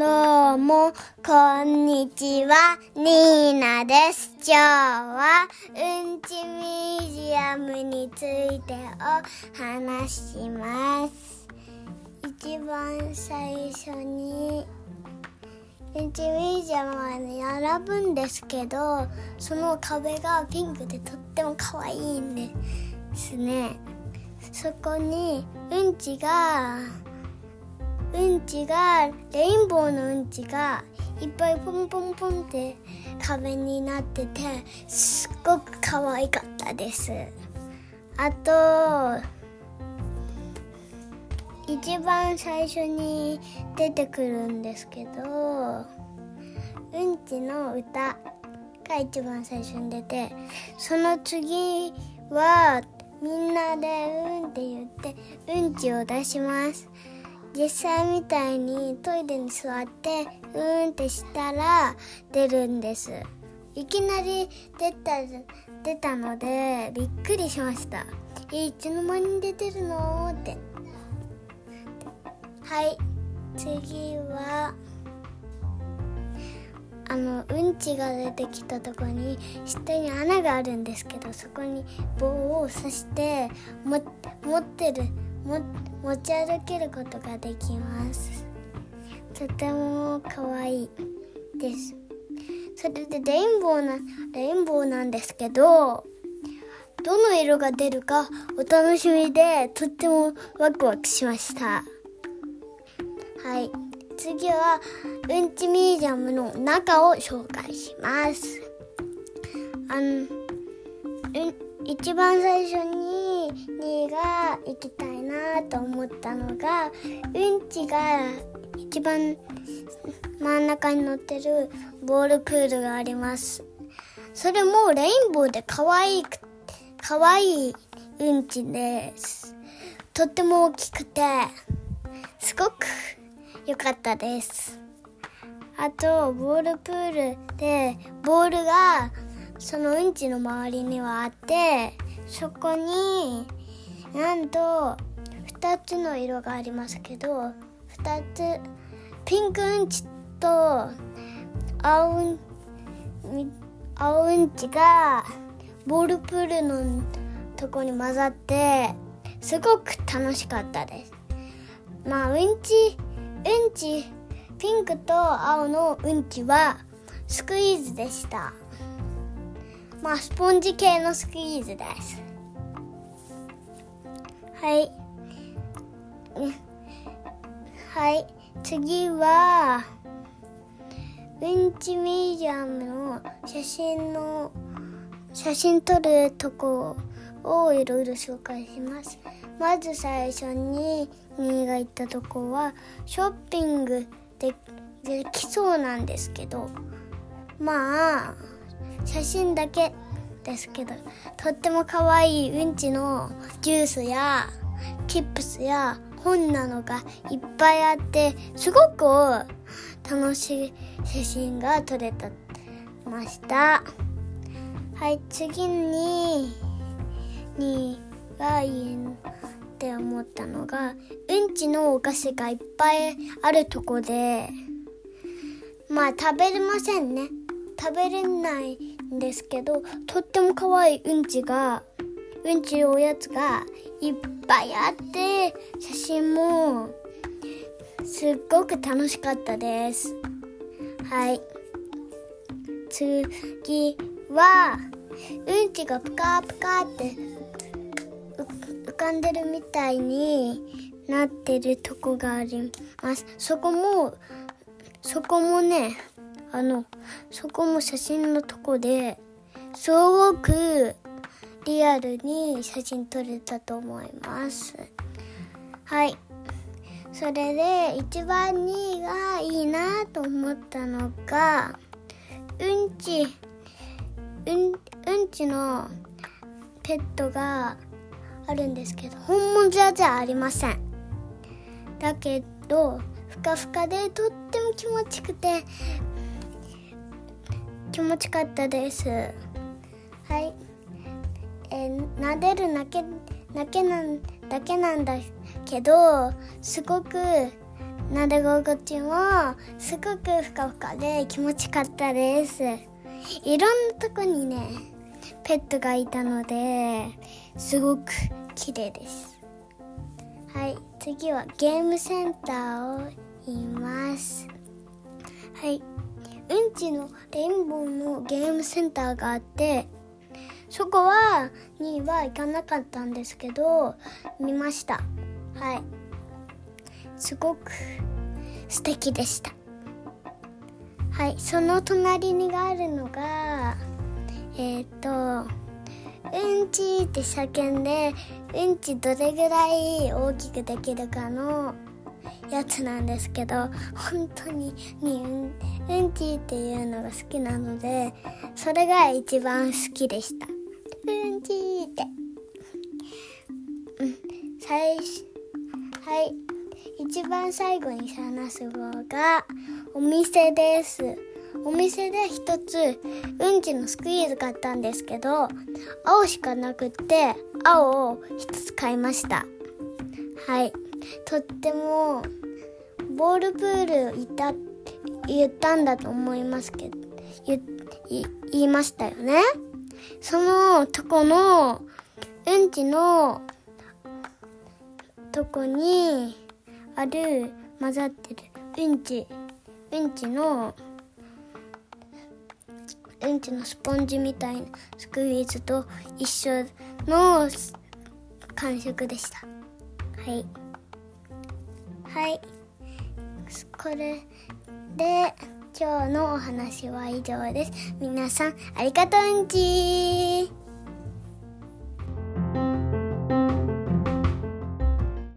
どうも、こんにちは、ニーナです。今日は、うんちミュージアムについてお話しします。一番最初に、うんちミュージアムはね並ぶんですけど、その壁がピンクでとっても可愛いんですね。そこに、うんちが、うんちがレインボーのうんちがいっぱいポンポンポンって壁になっててすっごく可愛かったです。あと一番最初に出てくるんですけどうんちの歌が一番最初に出てその次はみんなでうんって言ってうんちを出します。実際みたいにトイレに座ってうーんってしたら出るんです。いきなり出た出たのでびっくりしました。いつの間に出てるのって。はい。次はあのうんちが出てきたとこに下に穴があるんですけどそこに棒を刺しても持ってるも持ち歩けることができます。とても可愛いです。それでレインボーなレインボーなんですけどどの色が出るかお楽しみでとってもワクワクしました。はい。次はうんちミュージアムの中を紹介します。あのうん一番最初に行きたいなと思ったのがうんちが一番真ん中に乗ってるボールプールがあります。それもレインボーで可愛い可愛いうんちです。とっても大きくてすごく良かったです。あとボールプールでボールがそのうんちの周りにはあってそこになんと2つの色がありますけど2つピンクうんちと青うん青うんちがボールプールのとこに混ざってすごく楽しかったです。まあうんちうんちピンクと青のうんちはスクイーズでした。まあスポンジ系のスクイーズです。はい。はい。次はうんちミュージアムの写真の写真撮るとこをいろいろ紹介します。まず最初に2が行ったとこはショッピングでできそうなんですけど。まあ写真だけですけどとっても可愛いうんちのジュースやキップスや本なのがいっぱいあってすごく楽しい写真が撮れたましたはい次ににがいいって思ったのがうんちのお菓子がいっぱいあるとこでまあ食べれませんね。食べれないですけどとっても可愛いうんちがうんちおやつがいっぱいあって写真もすっごく楽しかったです。はい。次はうんちがプカプカって浮かんでるみたいになってるとこがあります。そこもそこもねあのそこも写真のとこですごくリアルに写真撮れたと思います。はい。それで一番2位がいいなと思ったのがうんちうんうんちのペットがあるんですけど本物じゃじゃありません。だけどふかふかでとっても気持ちくて気持ちかったです。はい。えー、撫でるだけだけなんだけなんだけどすごく撫で心地もすごくふかふかで気持ちかったです。いろんなとこにねペットがいたのですごく綺麗です。はい。次はゲームセンターを言います。はい。うんちのレインボーのゲームセンターがあってそこはには行かなかったんですけど見ました。はい。すごく素敵でした。はい。その隣にがあるのがえっ、ー、とうんちって叫んでうんちどれぐらい大きくできるかのやつなんですけど本当ににうんうんちっていうのが好きなのでそれが一番好きでした。うんちって。うん。最はい。一番最後に話す方がお店です。お店で一つうんちのスクイーズ買ったんですけど青しかなくって青を一つ買いました。はい。とってもボールプールいた言ったんだと思いますけど言言いましたよね。そのとこのうんちのとこにある混ざってるうんちうんちのうんちのスポンジみたいなスクイーズと一緒の感触でした。はい。はい。これで今日のお話は以上です。皆さんありがとうんち